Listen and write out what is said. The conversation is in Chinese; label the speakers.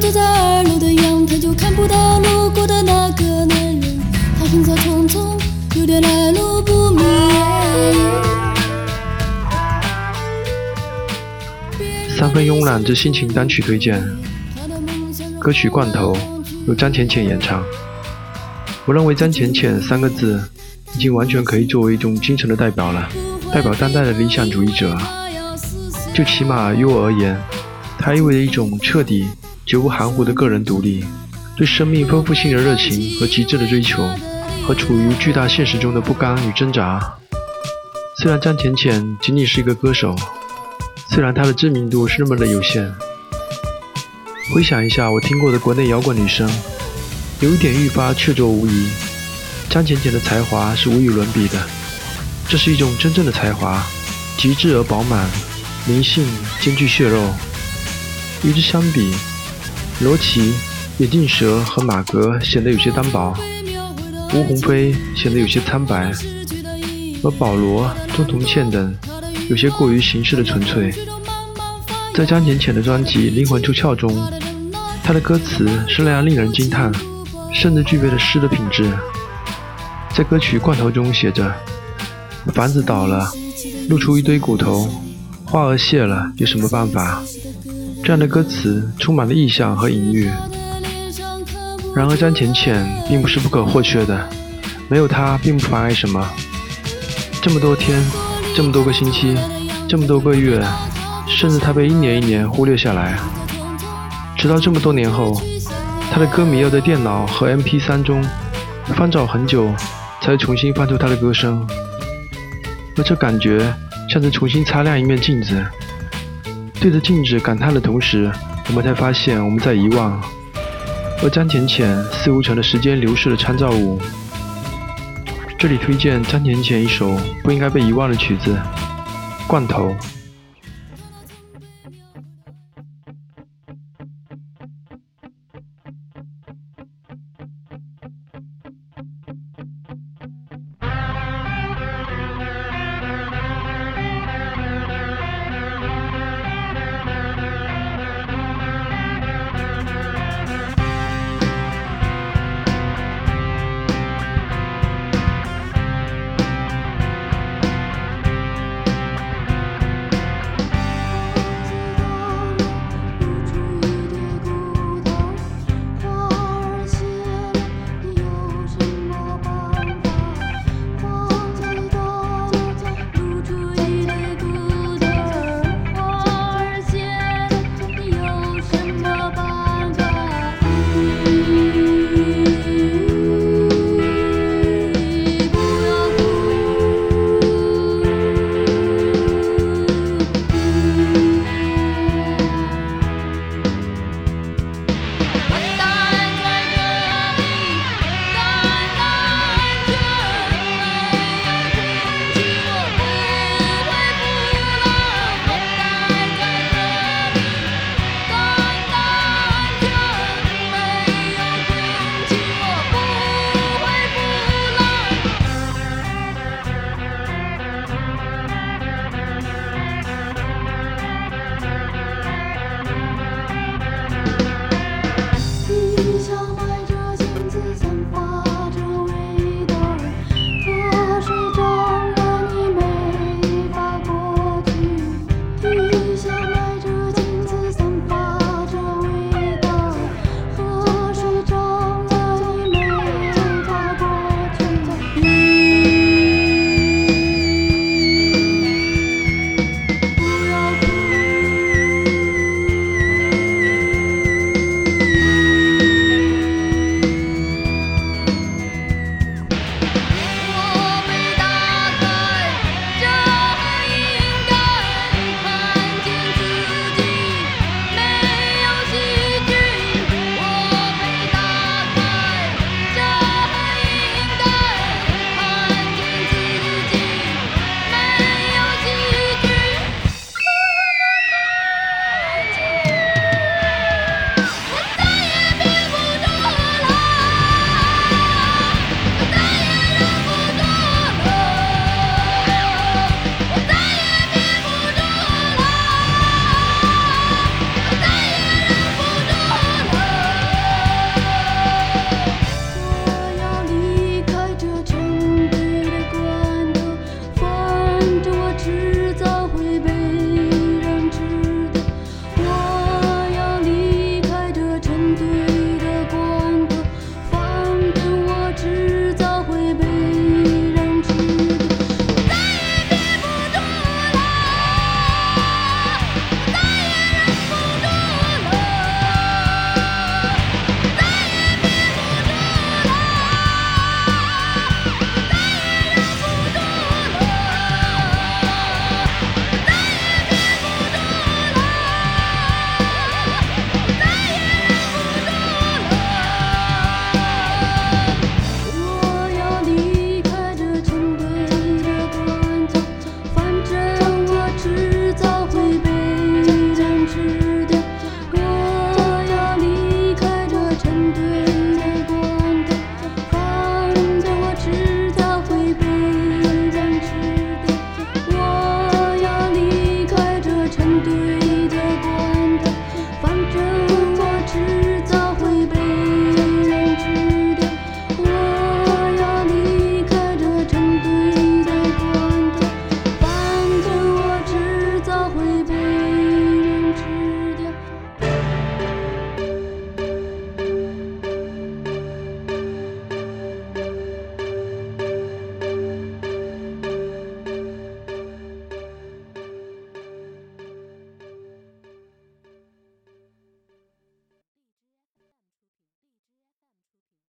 Speaker 1: 坐在二楼的阳台，就看不到路过的那个男人。他行色匆匆，有点来路不明。
Speaker 2: 三分慵懒之心情单曲推荐，歌曲《罐头》由张浅浅演唱。我认为“张浅浅”三个字已经完全可以作为一种精神的代表了，代表当代的理想主义者。就起码于我而言，它意味着一种彻底、绝不含糊的个人独立，对生命丰富性的热情和极致的追求，和处于巨大现实中的不甘与挣扎。虽然张浅浅仅仅是一个歌手，虽然她的知名度是那么的有限，回想一下我听过的国内摇滚女生。有一点愈发确凿无疑，张浅浅的才华是无与伦比的，这是一种真正的才华，极致而饱满，灵性兼具血肉。与之相比，罗琦、眼镜蛇和马格显得有些单薄，吴鸿飞显得有些苍白，而保罗、钟同倩等有些过于形式的纯粹。在张浅浅的专辑《灵魂出窍》中，他的歌词是那样令人惊叹。甚至具备了诗的品质。在歌曲《罐头》中写着：“房子倒了，露出一堆骨头；花儿谢了，有什么办法？”这样的歌词充满了意象和隐喻。然而，张浅浅并不是不可或缺的，没有她并不妨碍什么。这么多天，这么多个星期，这么多个月，甚至她被一年一年忽略下来，直到这么多年后。他的歌迷要在电脑和 MP3 中翻找很久，才重新翻出他的歌声，而这感觉像是重新擦亮一面镜子。对着镜子感叹的同时，我们才发现我们在遗忘，而张浅浅似乎成了时间流逝的参照物。这里推荐张浅浅一首不应该被遗忘的曲子《罐头》。